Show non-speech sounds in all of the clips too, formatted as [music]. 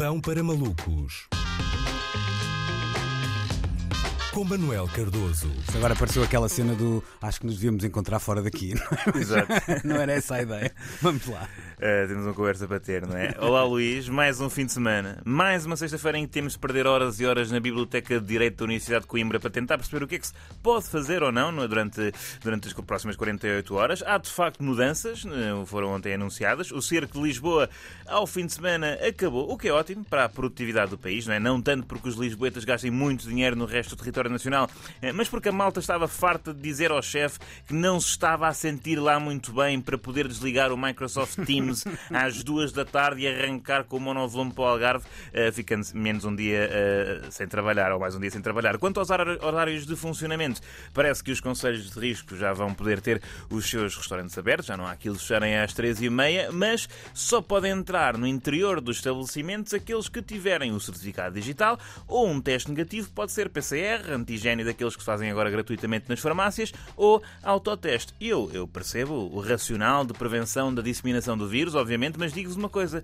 Pão para malucos. Com Manuel Cardoso. Agora apareceu aquela cena do acho que nos devíamos encontrar fora daqui. Não, é? Exato. [laughs] não era essa a ideia. Vamos lá. Uh, temos uma conversa para ter, não é? Olá Luís, mais um fim de semana, mais uma sexta-feira em que temos de perder horas e horas na Biblioteca de Direito da Universidade de Coimbra para tentar perceber o que é que se pode fazer ou não, é? durante, durante as próximas 48 horas. Há de facto mudanças, eh, foram ontem anunciadas. O cerco de Lisboa ao fim de semana acabou, o que é ótimo para a produtividade do país, não é? Não tanto porque os lisboetas gastem muito dinheiro no resto do território nacional, eh, mas porque a malta estava farta de dizer ao chefe que não se estava a sentir lá muito bem para poder desligar o Microsoft Teams [laughs] às duas da tarde e arrancar com o monovolume para o Algarve, uh, ficando menos um dia uh, sem trabalhar, ou mais um dia sem trabalhar. Quanto aos horários de funcionamento, parece que os conselhos de risco já vão poder ter os seus restaurantes abertos, já não há aqueles fecharem às três e meia, mas só podem entrar no interior dos estabelecimentos aqueles que tiverem o certificado digital ou um teste negativo, pode ser PCR, antigênio daqueles que se fazem agora gratuitamente nas farmácias, ou autoteste. Eu, eu percebo o racional de prevenção da disseminação do vírus, obviamente, mas digo-vos uma coisa: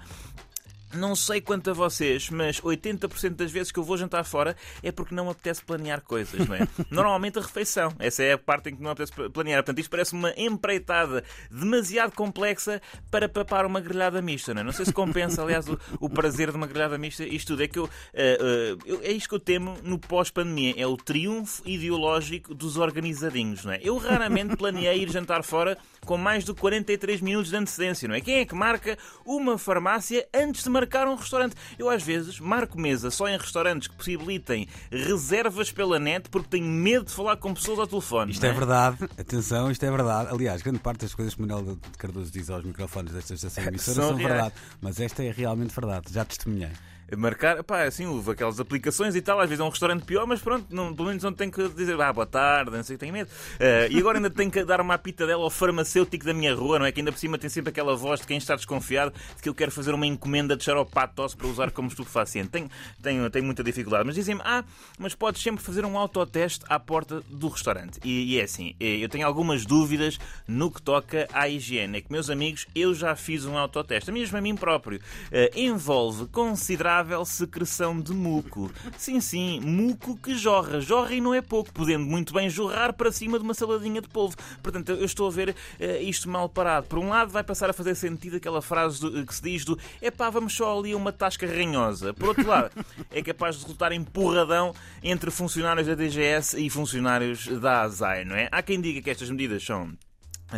não sei quanto a vocês, mas 80% das vezes que eu vou jantar fora é porque não me apetece planear coisas, não é? [laughs] Normalmente a refeição. Essa é a parte em que não apetece planear. Portanto, isto parece uma empreitada demasiado complexa para papar uma grelhada mista, não é? Não sei se compensa, aliás, o, o prazer de uma grelhada mista. Isto tudo é que eu, uh, uh, eu, É isto que eu temo no pós-pandemia. É o triunfo ideológico dos organizadinhos, não é? Eu raramente planeei ir jantar fora com mais de 43 minutos de antecedência, não é? Quem é que marca uma farmácia antes de marcar um restaurante? Eu, às vezes, marco mesa só em restaurantes que possibilitem reservas pela net porque tenho medo de falar com pessoas ao telefone. Isto é? é? verdade, atenção, isto é verdade. Aliás, grande parte das coisas que o Manuel de Cardoso diz aos microfones desta estação emissora são, são verdade. Mas esta é realmente verdade, já testemunhei marcar, pá, assim, houve aquelas aplicações e tal, às vezes é um restaurante pior, mas pronto, não, pelo menos não tenho que dizer, ah, boa tarde, não sei, tenho medo. Uh, e agora ainda tenho que dar uma pitadela ao farmacêutico da minha rua, não é? Que ainda por cima tem sempre aquela voz de quem está desconfiado de que eu quero fazer uma encomenda de xaropatos para usar como estupefaciente. Tenho, tenho, tenho muita dificuldade, mas dizem-me, ah, mas podes sempre fazer um autoteste à porta do restaurante. E, e é assim, eu tenho algumas dúvidas no que toca à higiene. É que, meus amigos, eu já fiz um autoteste, mesmo a mim próprio. Uh, envolve considerável secreção de muco. Sim, sim, muco que jorra. Jorra e não é pouco, podendo muito bem jorrar para cima de uma saladinha de polvo. Portanto, eu estou a ver uh, isto mal parado. Por um lado, vai passar a fazer sentido aquela frase do, que se diz do é pá, vamos só ali uma tasca ranhosa. Por outro lado, é capaz de resultar empurradão entre funcionários da DGS e funcionários da ASAI, não é? Há quem diga que estas medidas são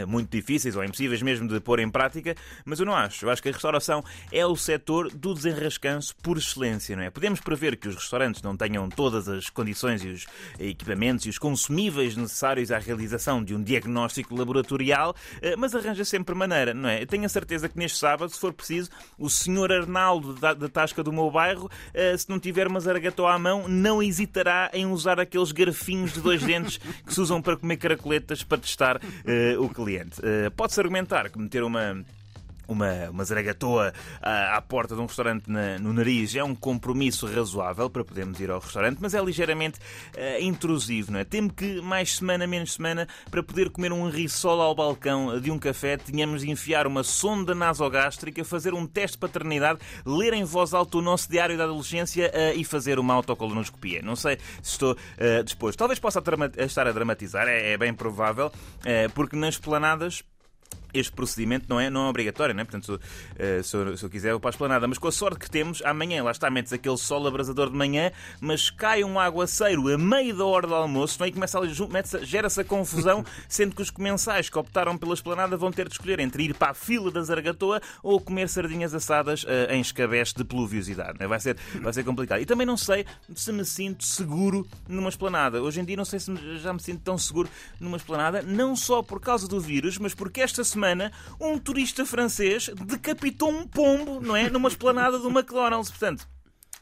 muito difíceis ou impossíveis mesmo de pôr em prática, mas eu não acho. Eu acho que a restauração é o setor do desenrascanço por excelência, não é? Podemos prever que os restaurantes não tenham todas as condições e os equipamentos e os consumíveis necessários à realização de um diagnóstico laboratorial, eh, mas arranja sempre maneira, não é? Eu tenho a certeza que neste sábado, se for preciso, o senhor Arnaldo da, Tasca do meu bairro, eh, se não tiver uma zaragatou à mão, não hesitará em usar aqueles garfinhos de dois dentes que se usam para comer caracoletas para testar o cliente. Uh, Pode-se argumentar que meter uma uma, uma zaragatoa à, à porta de um restaurante na, no nariz é um compromisso razoável para podermos ir ao restaurante, mas é ligeiramente uh, intrusivo, não é? Temo que mais semana, menos semana, para poder comer um risol ao balcão de um café, tínhamos de enfiar uma sonda nasogástrica, fazer um teste de paternidade, ler em voz alta o nosso diário da adolescência uh, e fazer uma autocolonoscopia. Não sei se estou uh, disposto. Talvez possa estar a dramatizar, é, é bem provável, porque nas planadas este procedimento não é, não é obrigatório, não é? Portanto, se, se, eu, se eu quiser, eu passo. Mas com a sorte que temos, amanhã, lá está, metes aquele sol abrasador de manhã, mas cai um aguaceiro a meio da hora do almoço, não é? E começa a, gera-se a confusão, [laughs] sendo que os comensais que optaram pela esplanada vão ter de escolher entre ir para a fila da Zargatoa ou comer sardinhas assadas uh, em escabeche de pluviosidade. É? Vai, ser, vai ser complicado. E também não sei se me sinto seguro numa esplanada. Hoje em dia não sei se já me sinto tão seguro numa esplanada, não só por causa do vírus, mas porque esta semana semana, um turista francês decapitou um pombo, não é? Numa esplanada do McDonald's. Portanto,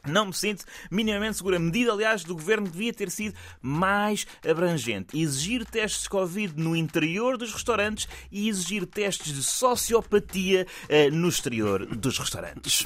não me sinto minimamente segura. A medida, aliás, do governo devia ter sido mais abrangente. Exigir testes Covid no interior dos restaurantes e exigir testes de sociopatia uh, no exterior dos restaurantes.